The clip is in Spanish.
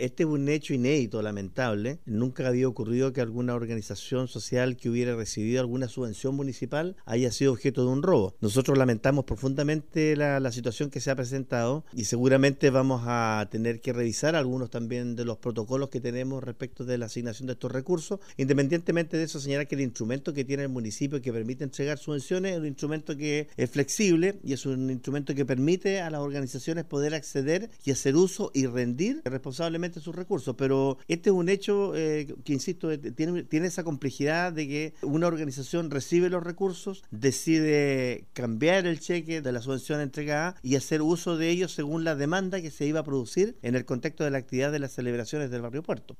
Este es un hecho inédito, lamentable. Nunca había ocurrido que alguna organización social que hubiera recibido alguna subvención municipal haya sido objeto de un robo. Nosotros lamentamos profundamente la, situación que se ha presentado y seguramente vamos a tener que revisar algunos también de los protocolos que tenemos respecto de la asignación de estos recursos. Independientemente de eso, señalar que el instrumento que tiene el municipio que permite entregar subvenciones es un instrumento que es flexible y es un instrumento que permite a las organizaciones poder acceder y hacer uso y rendir responsablemente sus recursos, pero este es un hecho eh, que, insisto, eh, tiene, tiene esa complejidad de que una organización recibe los recursos, decide cambiar el cheque de la subvención entregada y hacer uso de ellos según la demanda que se iba a producir en el contexto de la actividad de las celebraciones del barrio Puerto.